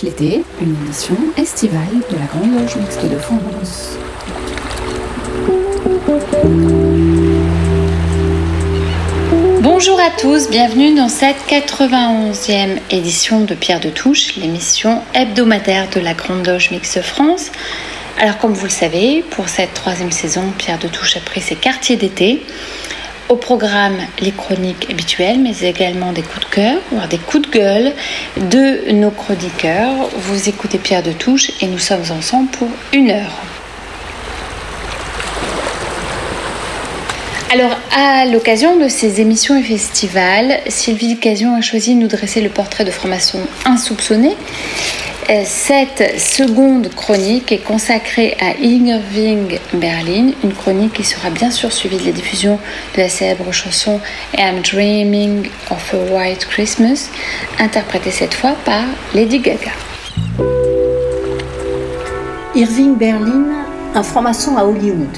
l'été, une émission estivale de la Grande Loge Mixte de France. Bonjour à tous, bienvenue dans cette 91e édition de Pierre de Touche, l'émission hebdomadaire de la Grande Loge Mixte France. Alors comme vous le savez, pour cette troisième saison, Pierre de Touche a pris ses quartiers d'été. Programme, les chroniques habituelles, mais également des coups de cœur, voire des coups de gueule de nos chroniqueurs. Vous écoutez Pierre de Touche et nous sommes ensemble pour une heure. Alors, à l'occasion de ces émissions et festivals, Sylvie Casion a choisi de nous dresser le portrait de franc-maçon insoupçonné. Euh, cette seconde chronique est consacrée à Irving Berlin, une chronique qui sera bien sûr suivie de la diffusion de la célèbre chanson I'm Dreaming of a White Christmas, interprétée cette fois par Lady Gaga. Irving Berlin, un franc-maçon à Hollywood.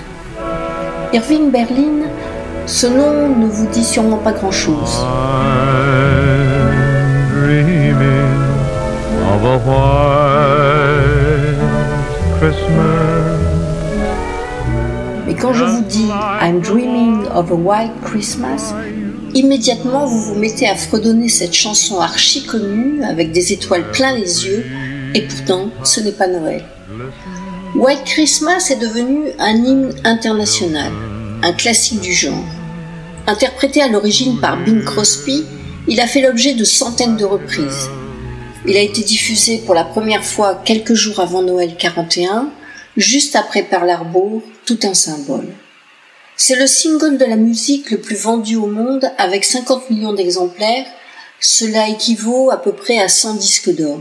Irving Berlin, ce nom ne vous dit sûrement pas grand-chose. Mais quand je vous dis I'm dreaming of a white Christmas, immédiatement vous vous mettez à fredonner cette chanson archi connue avec des étoiles plein les yeux, et pourtant ce n'est pas Noël. White Christmas est devenu un hymne international, un classique du genre. Interprété à l'origine par Bing Crosby, il a fait l'objet de centaines de reprises. Il a été diffusé pour la première fois quelques jours avant Noël 41, juste après Pearl Harbor, tout un symbole. C'est le single de la musique le plus vendu au monde avec 50 millions d'exemplaires. Cela équivaut à peu près à 100 disques d'or.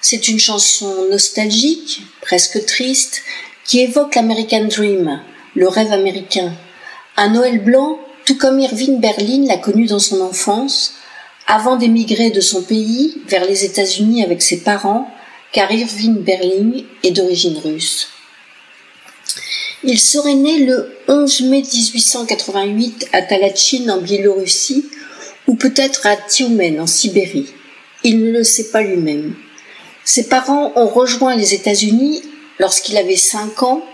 C'est une chanson nostalgique, presque triste, qui évoque l'American Dream, le rêve américain. Un Noël blanc, tout comme Irving Berlin l'a connu dans son enfance, avant d'émigrer de son pays vers les États-Unis avec ses parents, car Irving Berlin est d'origine russe. Il serait né le 11 mai 1888 à Talachin en Biélorussie ou peut-être à Tioumen en Sibérie. Il ne le sait pas lui-même. Ses parents ont rejoint les États-Unis lorsqu'il avait 5 ans,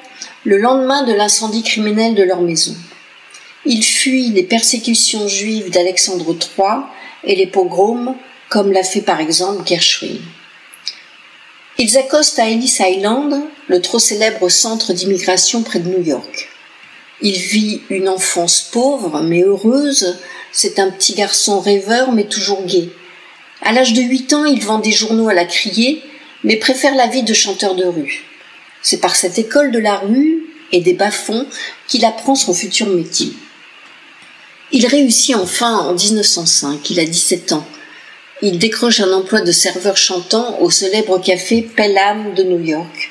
le lendemain de l'incendie criminel de leur maison. Il fuit les persécutions juives d'Alexandre III et les pogroms, comme l'a fait par exemple Gershwin. Ils accostent à Ellis Island, le trop célèbre centre d'immigration près de New York. Il vit une enfance pauvre mais heureuse. C'est un petit garçon rêveur mais toujours gai. À l'âge de 8 ans, il vend des journaux à la criée, mais préfère la vie de chanteur de rue. C'est par cette école de la rue et des bas-fonds qu'il apprend son futur métier. Il réussit enfin en 1905, il a 17 ans. Il décroche un emploi de serveur chantant au célèbre café Pelham de New York.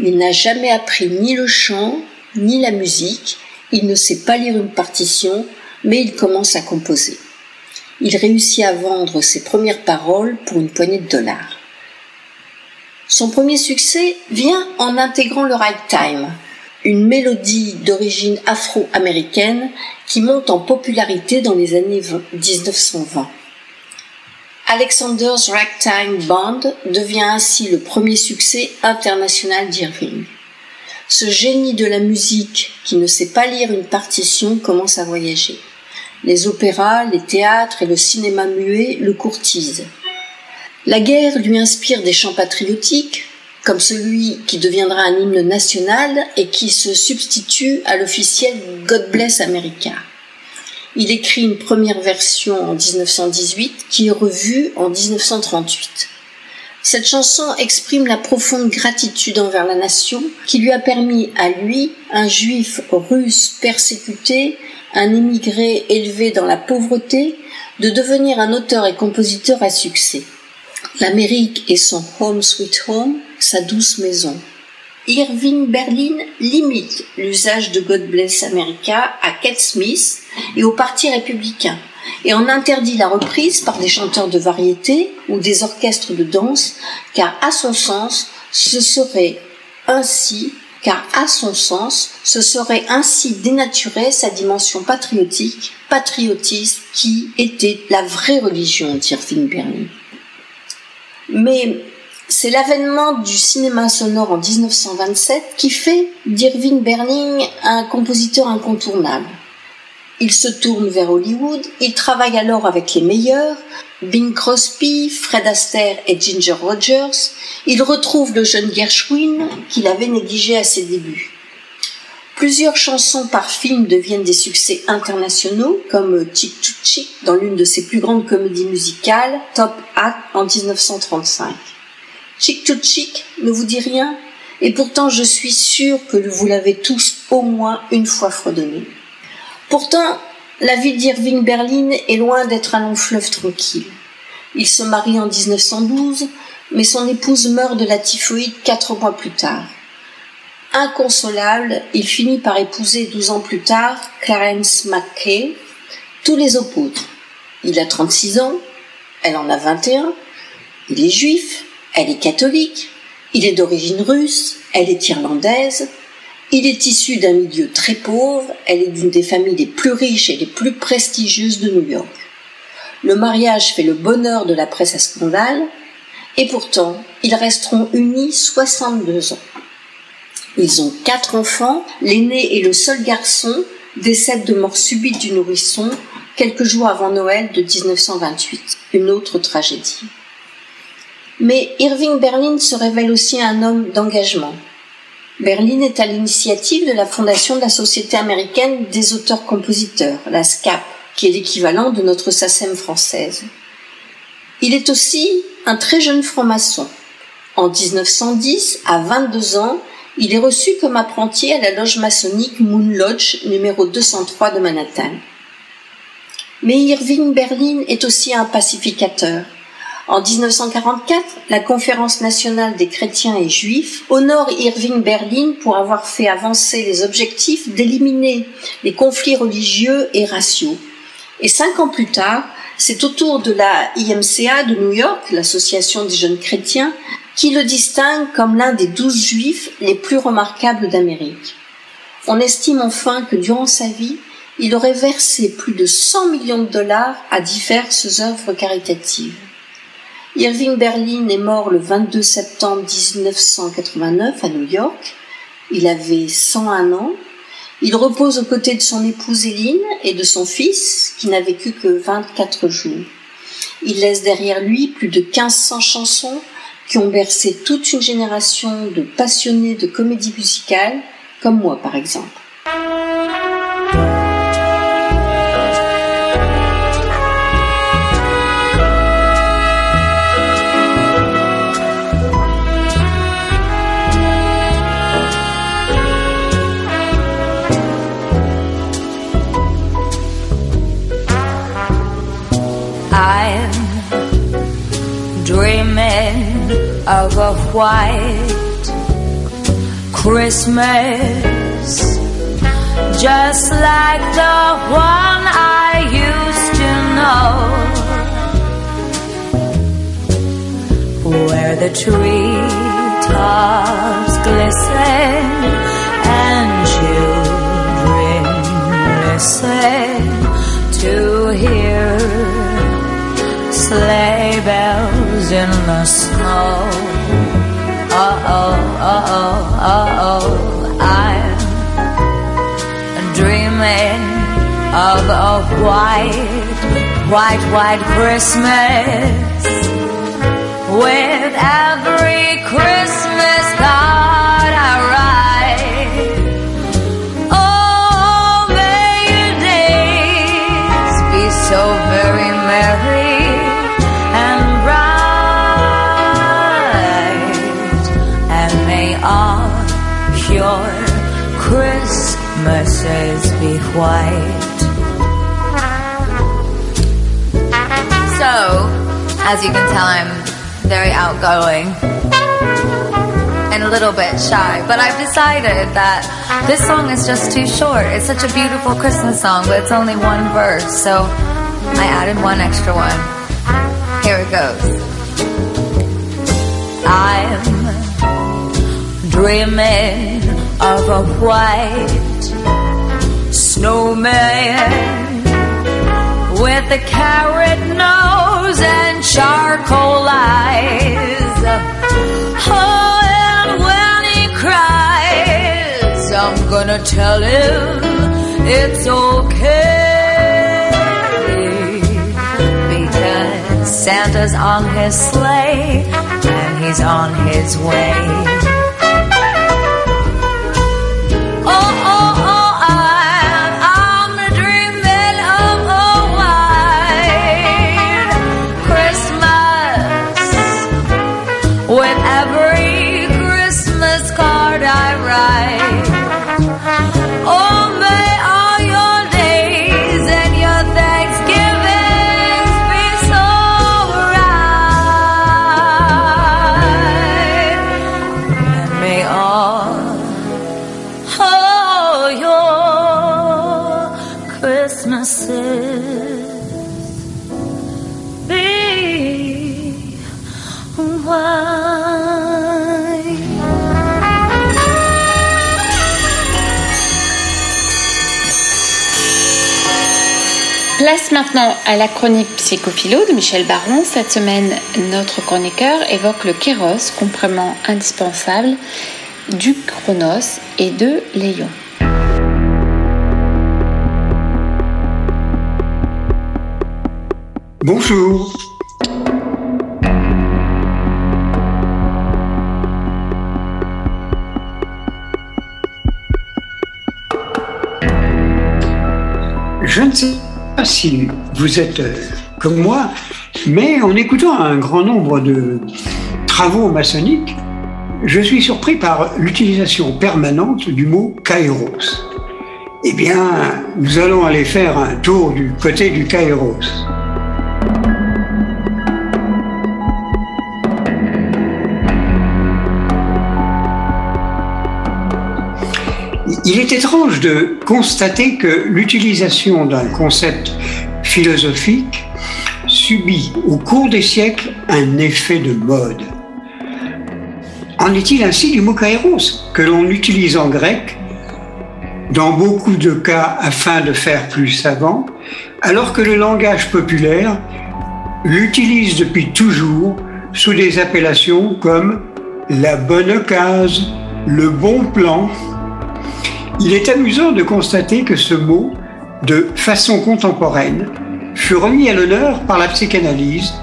Il n'a jamais appris ni le chant, ni la musique, il ne sait pas lire une partition, mais il commence à composer. Il réussit à vendre ses premières paroles pour une poignée de dollars. Son premier succès vient en intégrant le ragtime, une mélodie d'origine afro-américaine qui monte en popularité dans les années 1920. Alexander's Ragtime Band devient ainsi le premier succès international d'Irving. Ce génie de la musique qui ne sait pas lire une partition commence à voyager. Les opéras, les théâtres et le cinéma muet le courtisent. La guerre lui inspire des chants patriotiques, comme celui qui deviendra un hymne national et qui se substitue à l'officiel God Bless America. Il écrit une première version en 1918 qui est revue en 1938. Cette chanson exprime la profonde gratitude envers la nation qui lui a permis à lui, un juif russe persécuté, un immigré élevé dans la pauvreté, de devenir un auteur et compositeur à succès. L'Amérique est son home sweet home, sa douce maison. Irving Berlin limite l'usage de God Bless America à Kate Smith et au Parti républicain et en interdit la reprise par des chanteurs de variété ou des orchestres de danse car à son sens ce serait ainsi car à son sens ce serait ainsi dénaturer sa dimension patriotique, patriotisme qui était la vraie religion d'Irving Berlin. Mais C'est l'avènement du cinéma sonore en 1927 qui fait d'Irving Berlin un compositeur incontournable. Il se tourne vers Hollywood, il travaille alors avec les meilleurs, Bing Crosby, Fred Astaire et Ginger Rogers. Il retrouve le jeune Gershwin qu'il avait négligé à ses débuts. Plusieurs chansons par film deviennent des succès internationaux, comme Chick to Chick dans l'une de ses plus grandes comédies musicales, Top Hat en 1935. Chick to Chick ne vous dit rien, et pourtant je suis sûre que vous l'avez tous au moins une fois fredonné. Pourtant, la vie d'Irving Berlin est loin d'être un long fleuve tranquille. Il se marie en 1912, mais son épouse meurt de la typhoïde quatre mois plus tard. Inconsolable, il finit par épouser douze ans plus tard Clarence McKay. Tous les opposent. Il a 36 ans, elle en a 21, il est juif, elle est catholique, il est d'origine russe, elle est irlandaise, il est issu d'un milieu très pauvre, elle est d'une des familles les plus riches et les plus prestigieuses de New York. Le mariage fait le bonheur de la presse à scandale, et pourtant, ils resteront unis 62 ans. Ils ont quatre enfants, l'aîné est le seul garçon, décède de mort subite du nourrisson quelques jours avant Noël de 1928, une autre tragédie. Mais Irving Berlin se révèle aussi un homme d'engagement, Berlin est à l'initiative de la fondation de la Société américaine des auteurs-compositeurs, la SCAP, qui est l'équivalent de notre SACEM française. Il est aussi un très jeune franc-maçon. En 1910, à 22 ans, il est reçu comme apprenti à la loge maçonnique Moon Lodge numéro 203 de Manhattan. Mais Irving Berlin est aussi un pacificateur. En 1944, la Conférence nationale des chrétiens et juifs honore Irving Berlin pour avoir fait avancer les objectifs d'éliminer les conflits religieux et raciaux. Et cinq ans plus tard, c'est au tour de la IMCA de New York, l'association des jeunes chrétiens, qui le distingue comme l'un des douze juifs les plus remarquables d'Amérique. On estime enfin que durant sa vie, il aurait versé plus de 100 millions de dollars à diverses œuvres caritatives. Irving Berlin est mort le 22 septembre 1989 à New York. Il avait 101 ans. Il repose aux côtés de son épouse Hélène et de son fils, qui n'a vécu que 24 jours. Il laisse derrière lui plus de 1500 chansons qui ont bercé toute une génération de passionnés de comédie musicale, comme moi par exemple. Of white Christmas, just like the one I used to know, where the tree tops glisten and children listen to hear sleigh bells in the snow. Uh oh, uh oh, uh oh. I'm dreaming of a white, white, white Christmas with every Christmas White. So, as you can tell, I'm very outgoing and a little bit shy, but I've decided that this song is just too short. It's such a beautiful Christmas song, but it's only one verse, so I added one extra one. Here it goes. I'm dreaming of a white snowman with a carrot nose and charcoal eyes. Oh, and when he cries, I'm gonna tell him it's okay. Because Santa's on his sleigh and he's on his way. Maintenant à la chronique psychophilo de Michel Baron. Cette semaine, notre chroniqueur évoque le kéros, complément indispensable du chronos et de Léon. Bonjour. Si vous êtes euh, comme moi, mais en écoutant un grand nombre de travaux maçonniques, je suis surpris par l'utilisation permanente du mot kairos. Eh bien, nous allons aller faire un tour du côté du kairos. Il est étrange de constater que l'utilisation d'un concept philosophique subit au cours des siècles un effet de mode. En est-il ainsi du mot kairos, que l'on utilise en grec, dans beaucoup de cas afin de faire plus savant, alors que le langage populaire l'utilise depuis toujours sous des appellations comme la bonne case, le bon plan. Il est amusant de constater que ce mot, de façon contemporaine, fut remis à l'honneur par la psychanalyse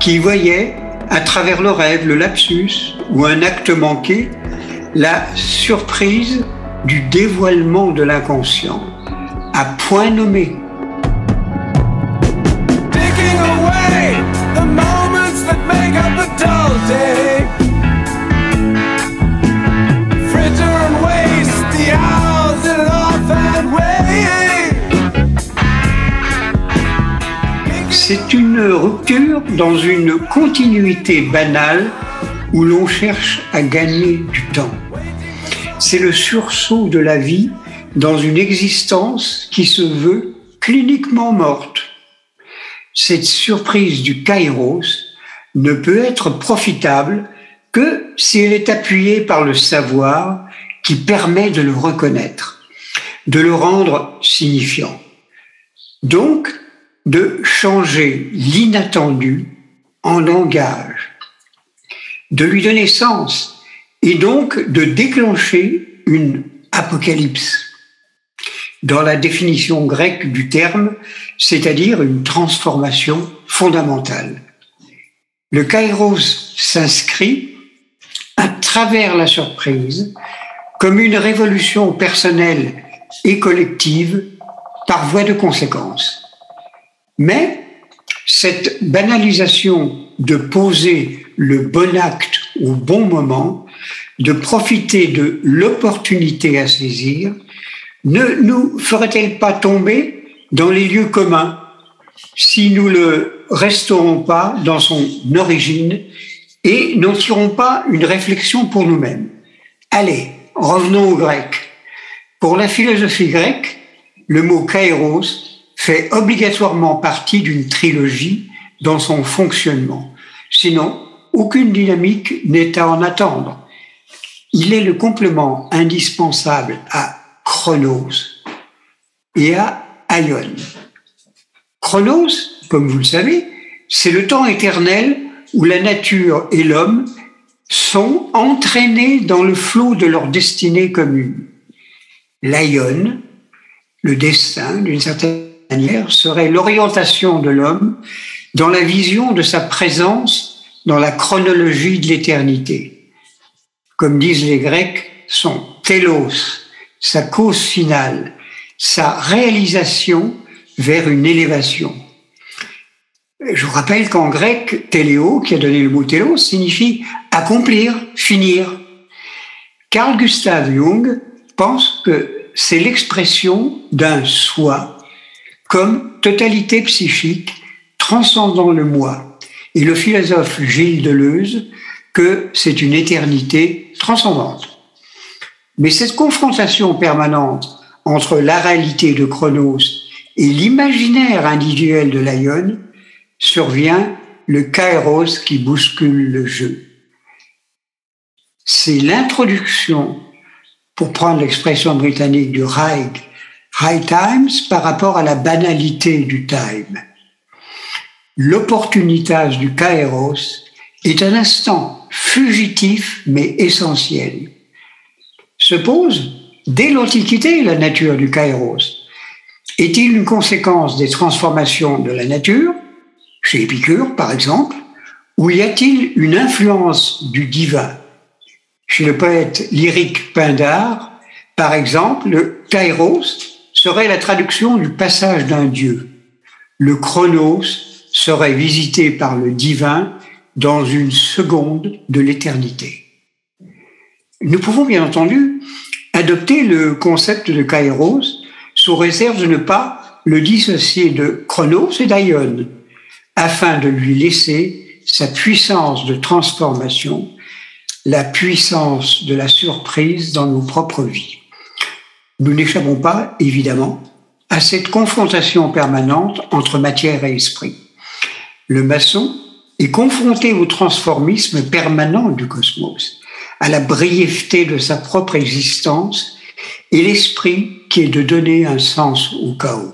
qui voyait, à travers le rêve, le lapsus ou un acte manqué, la surprise du dévoilement de l'inconscient, à point nommé. C'est une rupture dans une continuité banale où l'on cherche à gagner du temps. C'est le sursaut de la vie dans une existence qui se veut cliniquement morte. Cette surprise du kairos ne peut être profitable que si elle est appuyée par le savoir qui permet de le reconnaître, de le rendre signifiant. Donc, de changer l'inattendu en langage, de lui donner sens et donc de déclencher une apocalypse dans la définition grecque du terme, c'est-à-dire une transformation fondamentale. Le kairos s'inscrit à travers la surprise comme une révolution personnelle et collective par voie de conséquence. Mais cette banalisation de poser le bon acte au bon moment, de profiter de l'opportunité à saisir, ne nous ferait-elle pas tomber dans les lieux communs si nous le restaurons pas dans son origine et n'en tirons pas une réflexion pour nous-mêmes? Allez, revenons au grec. Pour la philosophie grecque, le mot kairos fait obligatoirement partie d'une trilogie dans son fonctionnement. Sinon, aucune dynamique n'est à en attendre. Il est le complément indispensable à Chronos et à Aion. Chronos, comme vous le savez, c'est le temps éternel où la nature et l'homme sont entraînés dans le flot de leur destinée commune. L'Aion, le destin, d'une certaine serait l'orientation de l'homme dans la vision de sa présence dans la chronologie de l'éternité. Comme disent les Grecs, son telos, sa cause finale, sa réalisation vers une élévation. Je vous rappelle qu'en grec, téléo, qui a donné le mot télos, signifie accomplir, finir. Carl Gustav Jung pense que c'est l'expression d'un soi comme totalité psychique transcendant le moi. Et le philosophe Gilles Deleuze que c'est une éternité transcendante. Mais cette confrontation permanente entre la réalité de Chronos et l'imaginaire individuel de l'Aion survient le kairos qui bouscule le jeu. C'est l'introduction, pour prendre l'expression britannique du high, high times par rapport à la banalité du time. L'opportunitas du kairos est un instant fugitif mais essentiel. Se pose dès l'Antiquité la nature du kairos. Est-il une conséquence des transformations de la nature, chez Épicure par exemple, ou y a-t-il une influence du divin? Chez le poète lyrique Pindar, par exemple, le kairos serait la traduction du passage d'un dieu. Le chronos serait visité par le divin dans une seconde de l'éternité. Nous pouvons bien entendu adopter le concept de kairos sous réserve de ne pas le dissocier de chronos et d'aion, afin de lui laisser sa puissance de transformation, la puissance de la surprise dans nos propres vies. Nous n'échappons pas, évidemment, à cette confrontation permanente entre matière et esprit. Le maçon est confronté au transformisme permanent du cosmos, à la brièveté de sa propre existence et l'esprit qui est de donner un sens au chaos.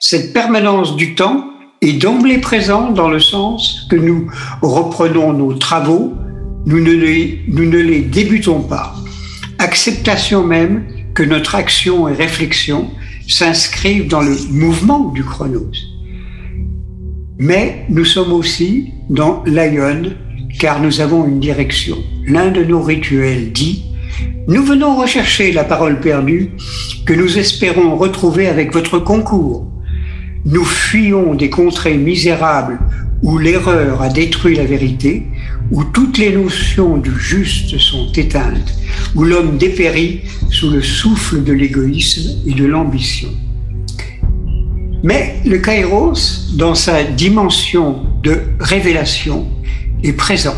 Cette permanence du temps est d'emblée présente dans le sens que nous reprenons nos travaux, nous ne les, nous ne les débutons pas. Acceptation même que notre action et réflexion s'inscrivent dans le mouvement du chronos. Mais nous sommes aussi dans l'aion, car nous avons une direction. L'un de nos rituels dit Nous venons rechercher la parole perdue que nous espérons retrouver avec votre concours. Nous fuyons des contrées misérables où l'erreur a détruit la vérité, où toutes les notions du juste sont éteintes, où l'homme dépérit sous le souffle de l'égoïsme et de l'ambition. Mais le kairos, dans sa dimension de révélation, est présent.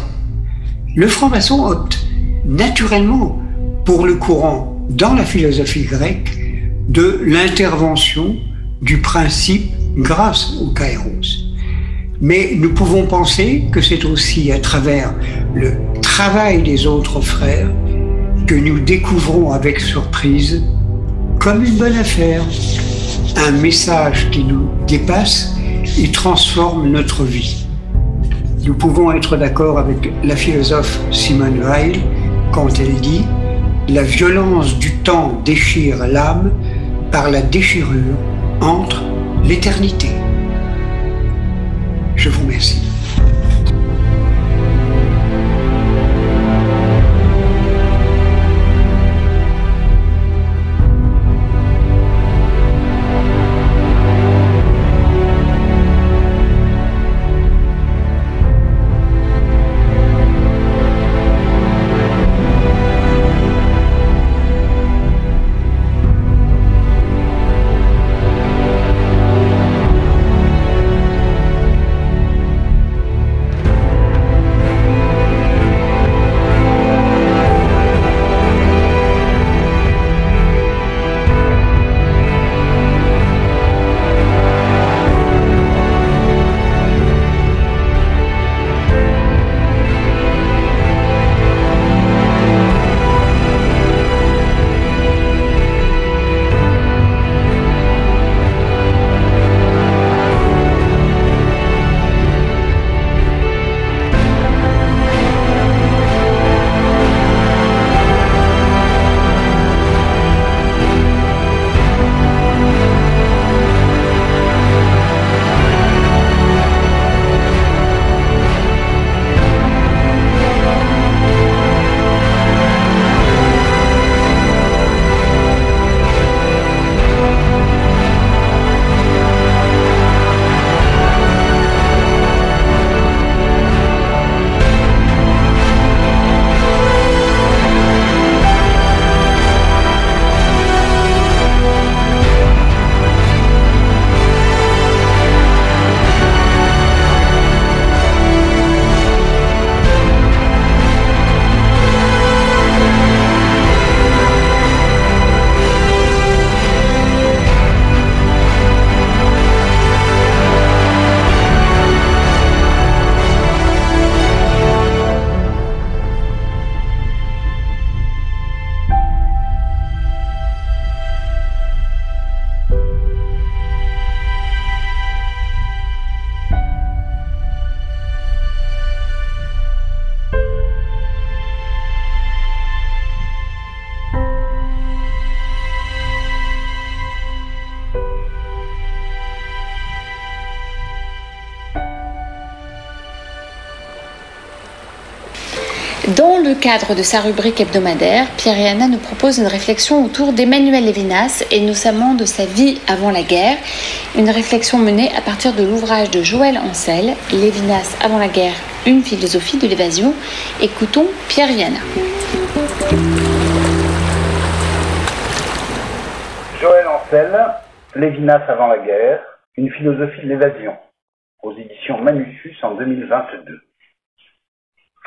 Le franc-maçon opte naturellement pour le courant dans la philosophie grecque de l'intervention du principe grâce au kairos. Mais nous pouvons penser que c'est aussi à travers le travail des autres frères que nous découvrons avec surprise, comme une bonne affaire, un message qui nous dépasse et transforme notre vie. Nous pouvons être d'accord avec la philosophe Simone Weil quand elle dit La violence du temps déchire l'âme par la déchirure entre l'éternité. Je vous remercie. Cadre de sa rubrique hebdomadaire, Pierre-Yana nous propose une réflexion autour d'Emmanuel Lévinas et notamment de sa vie avant la guerre. Une réflexion menée à partir de l'ouvrage de Joël Ancel, Lévinas avant la guerre, une philosophie de l'évasion. Écoutons Pierre-Yana. Joël Ancel, Lévinas avant la guerre, une philosophie de l'évasion, aux éditions Manussus en 2022.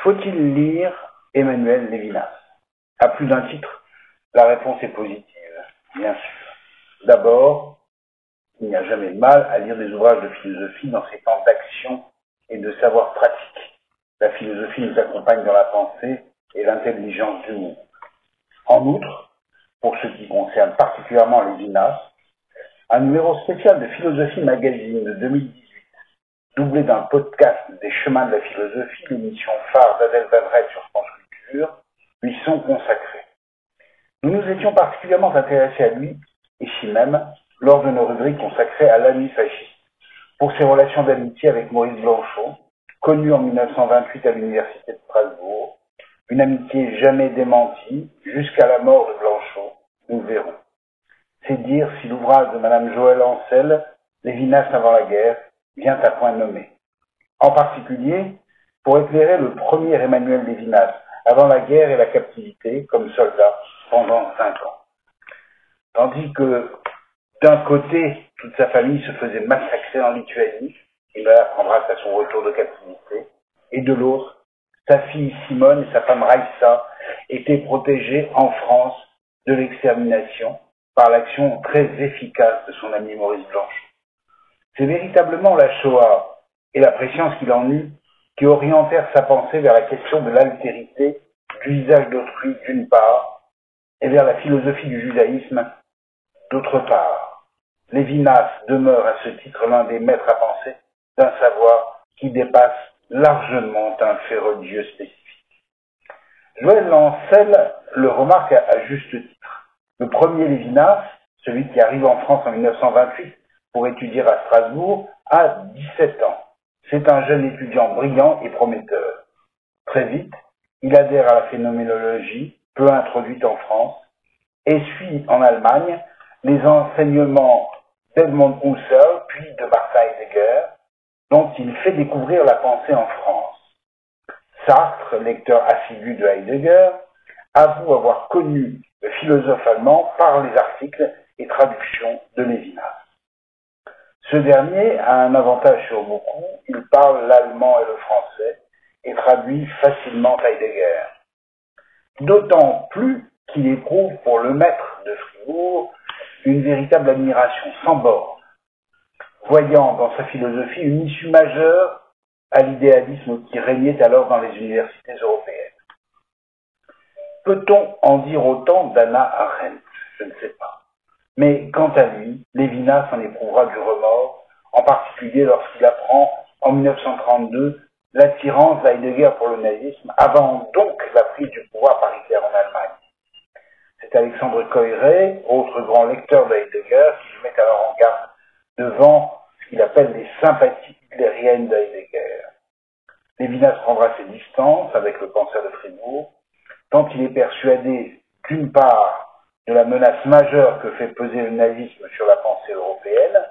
Faut-il lire Emmanuel Lévinas À plus d'un titre, la réponse est positive, bien sûr. D'abord, il n'y a jamais de mal à lire des ouvrages de philosophie dans ces temps d'action et de savoir pratique. La philosophie nous accompagne dans la pensée et l'intelligence du monde. En outre, pour ce qui concerne particulièrement Lévinas, un numéro spécial de Philosophie Magazine de 2018 doublé d'un podcast des chemins de la philosophie, l'émission phare d'Adèle Van sur Lui sont consacrés. Nous nous étions particulièrement intéressés à lui, ici même, lors de nos rubriques consacrées à l'ami fasciste, pour ses relations d'amitié avec Maurice Blanchot, connu en 1928 à l'Université de Strasbourg, une amitié jamais démentie jusqu'à la mort de Blanchot, nous verrons. C'est dire si l'ouvrage de Madame Joël Ancel, Lévinas avant la guerre, vient à point nommé. En particulier, pour éclairer le premier Emmanuel Lévinas avant la guerre et la captivité comme soldat pendant cinq ans. Tandis que d'un côté, toute sa famille se faisait massacrer en Lituanie, il apprendra à son retour de captivité, et de l'autre, sa fille Simone et sa femme Raissa étaient protégées en France de l'extermination par l'action très efficace de son ami Maurice Blanche. C'est véritablement la Shoah et la préscience qu'il en eut qui orientèrent sa pensée vers la question de l'altérité, du visage d'autrui d'une part, et vers la philosophie du judaïsme d'autre part. Lévinas demeure à ce titre l'un des maîtres à penser d'un savoir qui dépasse largement un fait religieux spécifique. Joël Lancel le remarque à, juste titre. Le premier Lévinas, celui qui arrive en France en 1928, pour étudier à Strasbourg à 17 ans. C'est un jeune étudiant brillant et prometteur. Très vite, il adhère à la phénoménologie, peu introduite en France, et suit en Allemagne les enseignements d'Edmond Husserl puis de Martin Heidegger, dont il fait découvrir la pensée en France. Sartre, lecteur assidu de Heidegger, avoue avoir connu le philosophe allemand par les articles et traductions de Lévinas. Ce dernier a un avantage sur beaucoup, il parle l'allemand et le français et traduit facilement Heidegger. D'autant plus qu'il éprouve pour le maître de Fribourg une véritable admiration sans bord, voyant dans sa philosophie une issue majeure à l'idéalisme qui régnait alors dans les universités européennes. Peut-on en dire autant d'Anna Arendt? Je ne sais pas. Mais quant à lui, Lévinas en éprouvera du remords, en particulier lorsqu'il apprend en 1932 l'attirance d'Heidegger pour le nazisme, avant donc la prise du pouvoir par Hitler en Allemagne. C'est Alexandre Coiré, autre grand lecteur d'Heidegger, qui se met alors en garde devant ce qu'il appelle les sympathies hitlériennes d'Heidegger. Lévinas prendra ses distances avec le penseur de Fribourg, tant il est persuadé, d'une part, de la menace majeure que fait peser le nazisme sur la pensée européenne,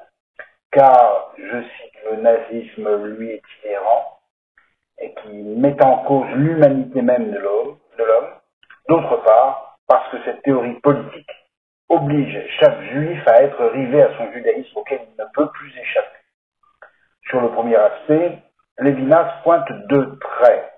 car, je cite, le nazisme, lui, est inhérent, et qui met en cause l'humanité même de l'homme. D'autre part, parce que cette théorie politique oblige chaque juif à être rivé à son judaïsme auquel il ne peut plus échapper. Sur le premier aspect, Lévinas pointe deux traits.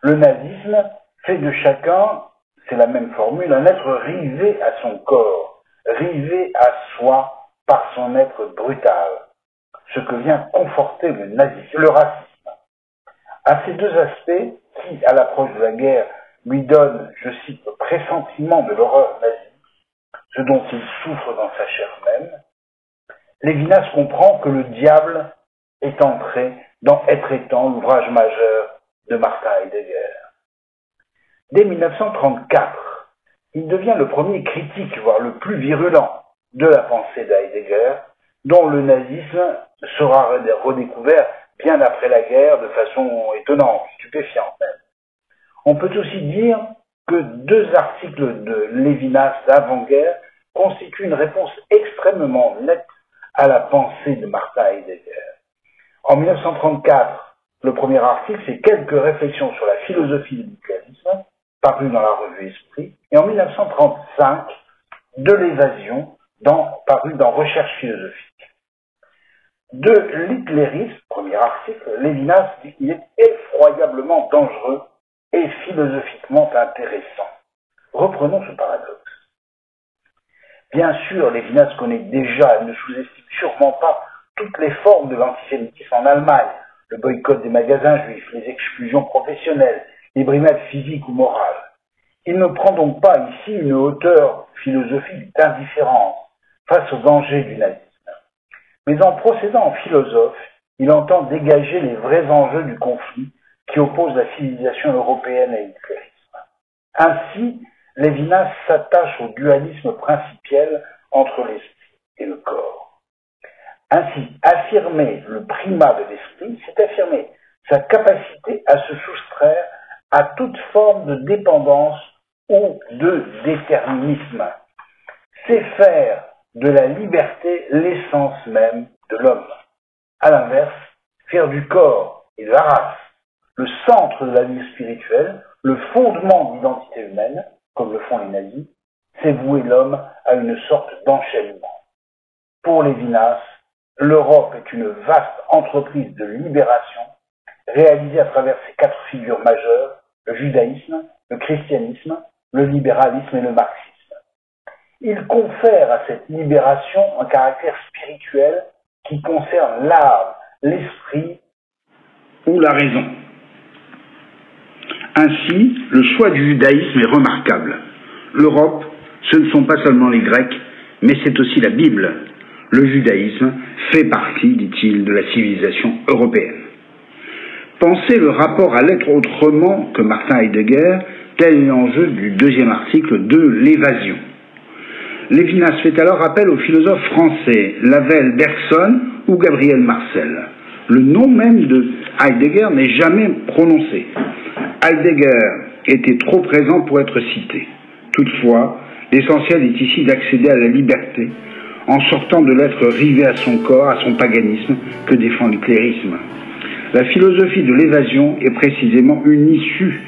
Le nazisme fait de chacun c'est la même formule, un être rivé à son corps, rivé à soi par son être brutal, ce que vient conforter le nazisme, le racisme. À ces deux aspects, qui, à l'approche de la guerre, lui donnent, je cite, le pressentiment de l'horreur nazie, ce dont il souffre dans sa chair même, Lévinas comprend que le diable est entré dans Être étant, l'ouvrage majeur de Martin Heidegger. Dès 1934, il devient le premier critique, voire le plus virulent, de la pensée d'Heidegger, dont le nazisme sera redécouvert bien après la guerre de façon étonnante, stupéfiante même. On peut aussi dire que deux articles de Lévinas d'avant-guerre constituent une réponse extrêmement nette à la pensée de Martin Heidegger. En 1934, le premier article, c'est quelques réflexions sur la philosophie du nucléarisme, paru dans la revue Esprit, et en 1935, de l'évasion, paru dans Recherche philosophique. De l'hitlérisme, premier article, Lévinas dit qu'il est effroyablement dangereux et philosophiquement intéressant. Reprenons ce paradoxe. Bien sûr, Lévinas connaît déjà et ne sous-estime sûrement pas toutes les formes de l'antisémitisme en Allemagne, le boycott des magasins juifs, les exclusions professionnelles, les brimades physiques ou morales. Il ne prend donc pas ici une hauteur philosophique d'indifférence face aux dangers du nazisme. Mais en procédant en philosophe, il entend dégager les vrais enjeux du conflit qui oppose la civilisation européenne et l'hitlérisme. Ainsi, Lévinas s'attache au dualisme principiel entre l'esprit et le corps. Ainsi, affirmer le primat de l'esprit, c'est affirmer sa capacité à se soustraire à toute forme de dépendance ou de déterminisme. C'est faire de la liberté l'essence même de l'homme. À l'inverse, faire du corps et de la race le centre de la vie spirituelle, le fondement de l'identité humaine, comme le font les nazis, c'est vouer l'homme à une sorte d'enchaînement. Pour Lévinas, l'Europe est une vaste entreprise de libération réalisée à travers ses quatre figures majeures, le judaïsme, le christianisme, le libéralisme et le marxisme. Il confère à cette libération un caractère spirituel qui concerne l'âme, l'esprit ou la raison. Ainsi, le choix du judaïsme est remarquable. L'Europe, ce ne sont pas seulement les Grecs, mais c'est aussi la Bible. Le judaïsme fait partie, dit-il, de la civilisation européenne. Pensez le rapport à l'être autrement que Martin Heidegger, tel est l'enjeu du deuxième article de l'évasion. Lévinas fait alors appel aux philosophes français Lavelle Bergson ou Gabriel Marcel. Le nom même de Heidegger n'est jamais prononcé. Heidegger était trop présent pour être cité. Toutefois, l'essentiel est ici d'accéder à la liberté en sortant de l'être rivé à son corps, à son paganisme que défend l'éclairisme. La philosophie de l'évasion est précisément une issue,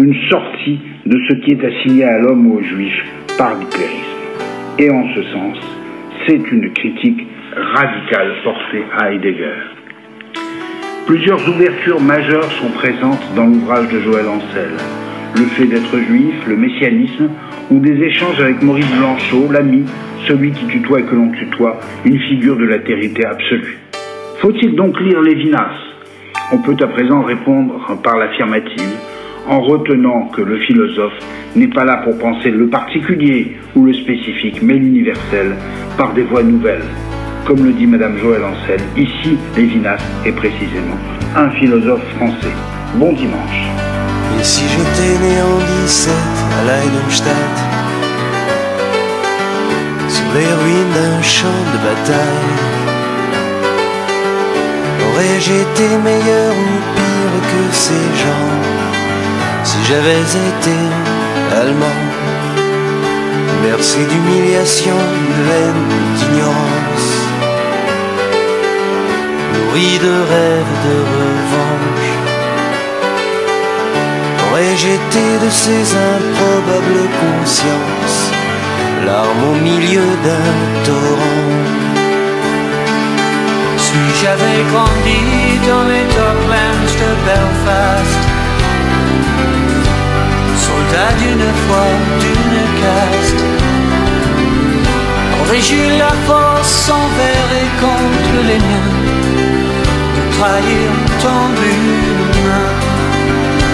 une sortie de ce qui est assigné à l'homme ou aux juifs par l'éclairisme. Et en ce sens, c'est une critique radicale portée à Heidegger. Plusieurs ouvertures majeures sont présentes dans l'ouvrage de Joël Ancel. Le fait d'être juif, le messianisme, ou des échanges avec Maurice Blanchot, l'ami, celui qui tutoie et que l'on tutoie, une figure de l'altérité absolue. Faut-il donc lire Lévinas? On peut à présent répondre par l'affirmative, en retenant que le philosophe n'est pas là pour penser le particulier ou le spécifique, mais l'universel, par des voies nouvelles, comme le dit Madame Joël Ancel, ici, Lévinas est précisément un philosophe français. Bon dimanche. Et si j'étais né en 17 à Leidenstadt, sur les ruines d'un champ de bataille, aurais-je été meilleur ou pire que ces gens si j'avais été allemand? Merci d'humiliation, de haine, d'ignorance nourri de rêves de revanche. Aurais-je été de ces improbables consciences, larmes au milieu d'un torrent j'avais grandi dans les docklands de Belfast, soldat d'une foi, d'une caste, aurais-je la force envers et contre les miens trahir ton humain.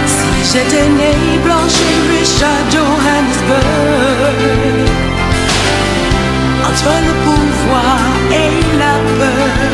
Si j'étais né blanche et riche à Johannesburg, entre le pouvoir et la peur,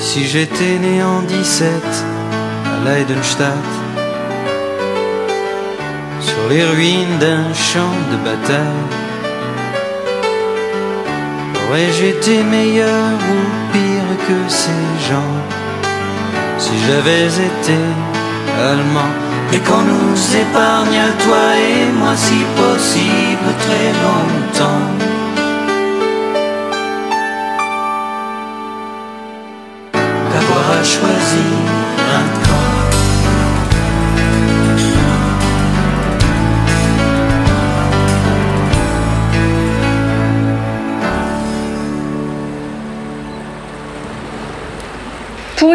Si j'étais né en 17 à Leidenstadt, sur les ruines d'un champ de bataille, aurais-je été meilleur ou pire que ces gens si j'avais été allemand? Et qu'on nous épargne, toi et moi, si possible, très longtemps.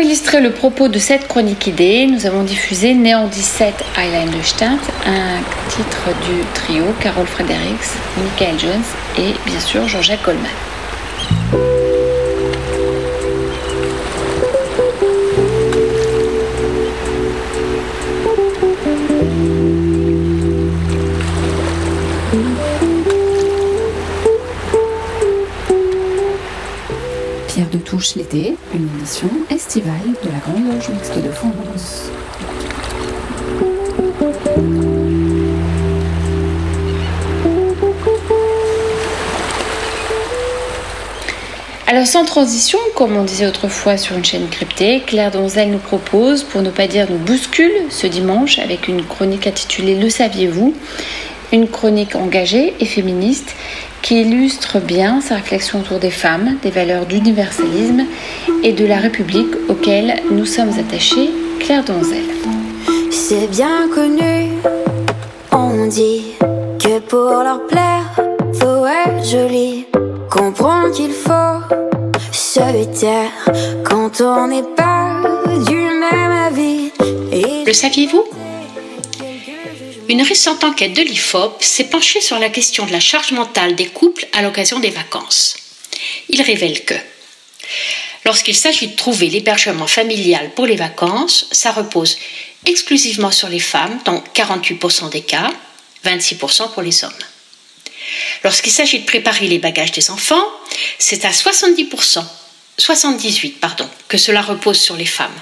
Illustrer le propos de cette chronique idée, nous avons diffusé Néant 17 Stadt, un titre du trio Carol Fredericks, Michael Jones et bien sûr Jean-Jacques Goldman. L'été, une édition estivale de la Grande Loge Mixte de France. Alors sans transition, comme on disait autrefois sur une chaîne cryptée, Claire Donzel nous propose, pour ne pas dire nous bouscule, ce dimanche avec une chronique intitulée Le saviez-vous? Une chronique engagée et féministe qui illustre bien sa réflexion autour des femmes, des valeurs d'universalisme et de la République auxquelles nous sommes attachés, Claire Donzel. C'est bien connu, on dit que pour leur plaire, faut être joli. Comprendre qu'il faut se taire quand on n'est pas du même avis. Et Le saviez-vous? Une récente enquête de l'IFOP s'est penchée sur la question de la charge mentale des couples à l'occasion des vacances. Il révèle que lorsqu'il s'agit de trouver l'hébergement familial pour les vacances, ça repose exclusivement sur les femmes, dans 48% des cas, 26% pour les hommes. Lorsqu'il s'agit de préparer les bagages des enfants, c'est à 70%, 78 pardon, que cela repose sur les femmes.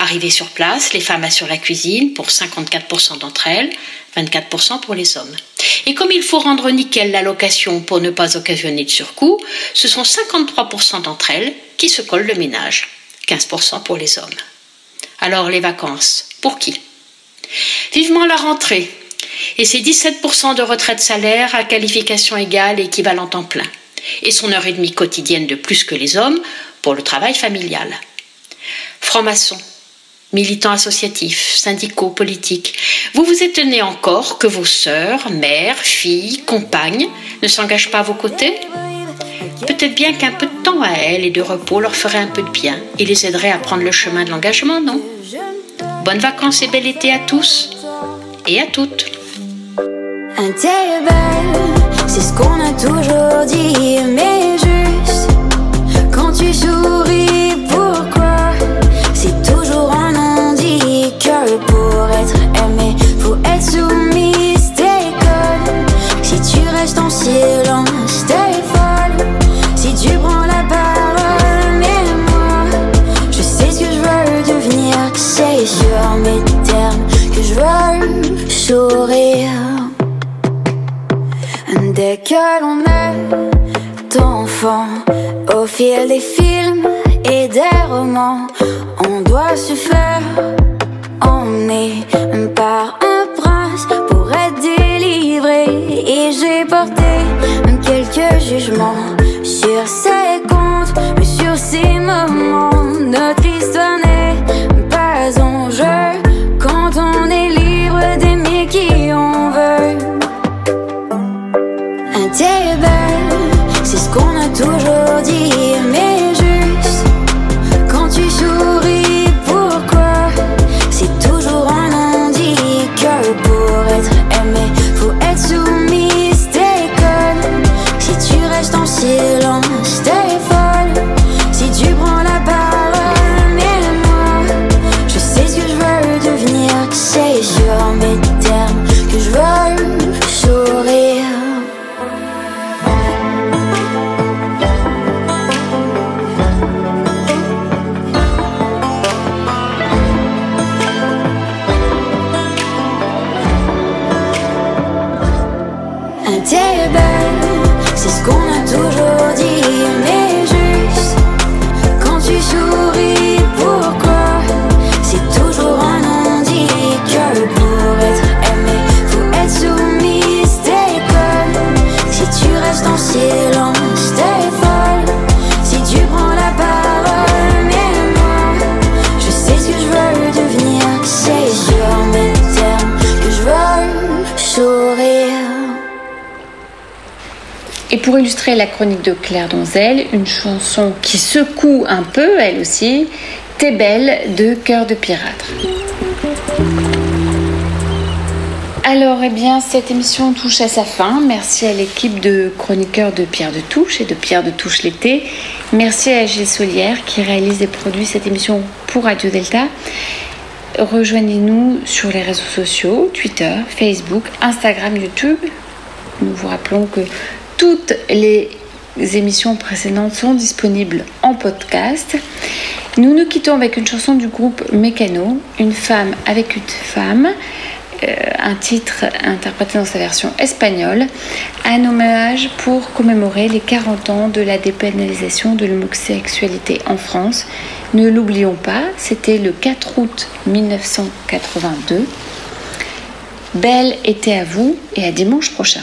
Arrivées sur place, les femmes assurent la cuisine pour 54% d'entre elles, 24% pour les hommes. Et comme il faut rendre nickel la location pour ne pas occasionner de surcoût, ce sont 53% d'entre elles qui se collent le ménage, 15% pour les hommes. Alors les vacances, pour qui? Vivement la rentrée et ses 17% de retraite salaire à qualification égale et équivalent en plein, et son heure et demie quotidienne de plus que les hommes pour le travail familial. Francs-maçons, militants associatifs, syndicaux, politiques, vous vous étonnez encore que vos sœurs, mères, filles, compagnes ne s'engagent pas à vos côtés? Peut-être bien qu'un peu de temps à elles et de repos leur ferait un peu de bien et les aiderait à prendre le chemin de l'engagement, non? Bonnes vacances et bel été à tous et à toutes. Un c'est ce qu'on a toujours dit, mais juste soumise, t'es conne. Si tu restes en silence, t'es folle. Si tu prends la parole, je sais ce que je veux devenir, c'est sur mes termes que je veux sourire. Dès que l'on est enfant, au fil des films et des romans, on doit se faire illustrer la chronique de Claire Donzel, une chanson qui secoue un peu, elle aussi, T'es belle de Cœur de Pirate. Alors, eh bien, cette émission touche à sa fin. Merci à l'équipe de chroniqueurs de Pierre de Touche et de Pierre de Touche l'été. Merci à G. Solière qui réalise et produit cette émission pour Radio Delta. Rejoignez-nous sur les réseaux sociaux, Twitter, Facebook, Instagram, YouTube. Nous vous rappelons que toutes les émissions précédentes sont disponibles en podcast. Nous nous quittons avec une chanson du groupe Mécano, Une femme avec une femme, euh, un titre interprété dans sa version espagnole, un hommage pour commémorer les 40 ans de la dépénalisation de l'homosexualité en France. Ne l'oublions pas, c'était le 4 août 1982. Belle été à vous et à dimanche prochain.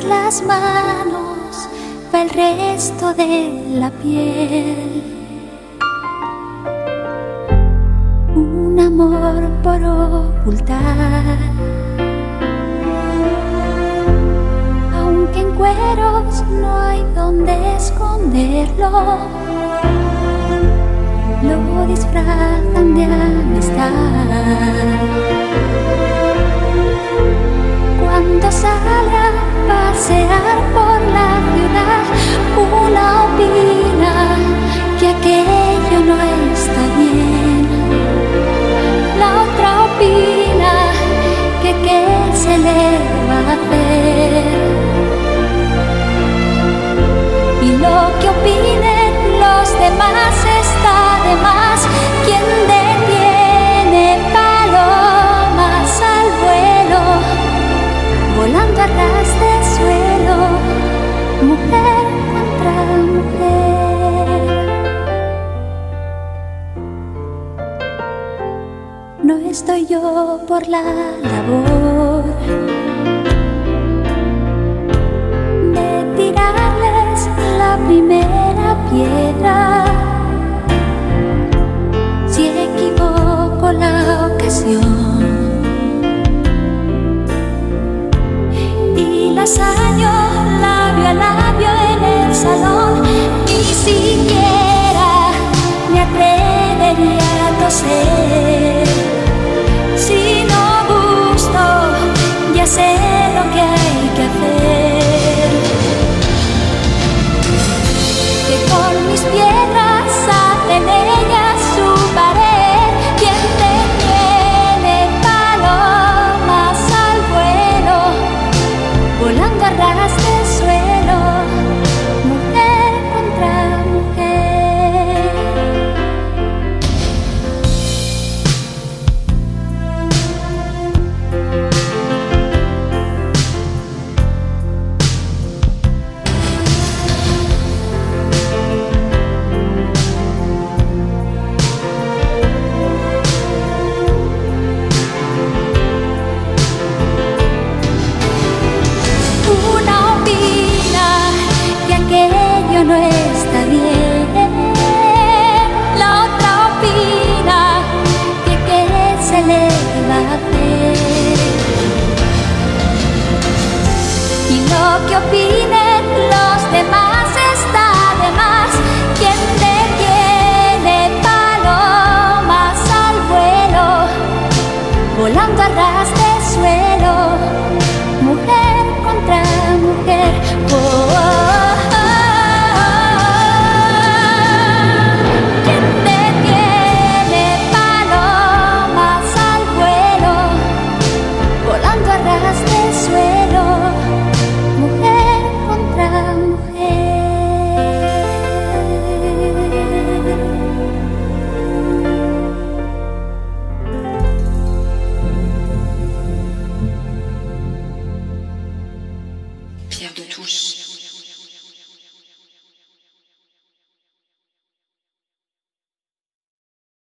Las manos va el resto de la piel. Un amor por ocultar. Aunque en cueros no hay donde esconderlo, lo disfrazan de amistad. Cuando sale a pasear por la ciudad, una opina que aquello no está bien. La otra opina que qué se le va a hacer. Y lo que opinen los demás está de más. Por la labor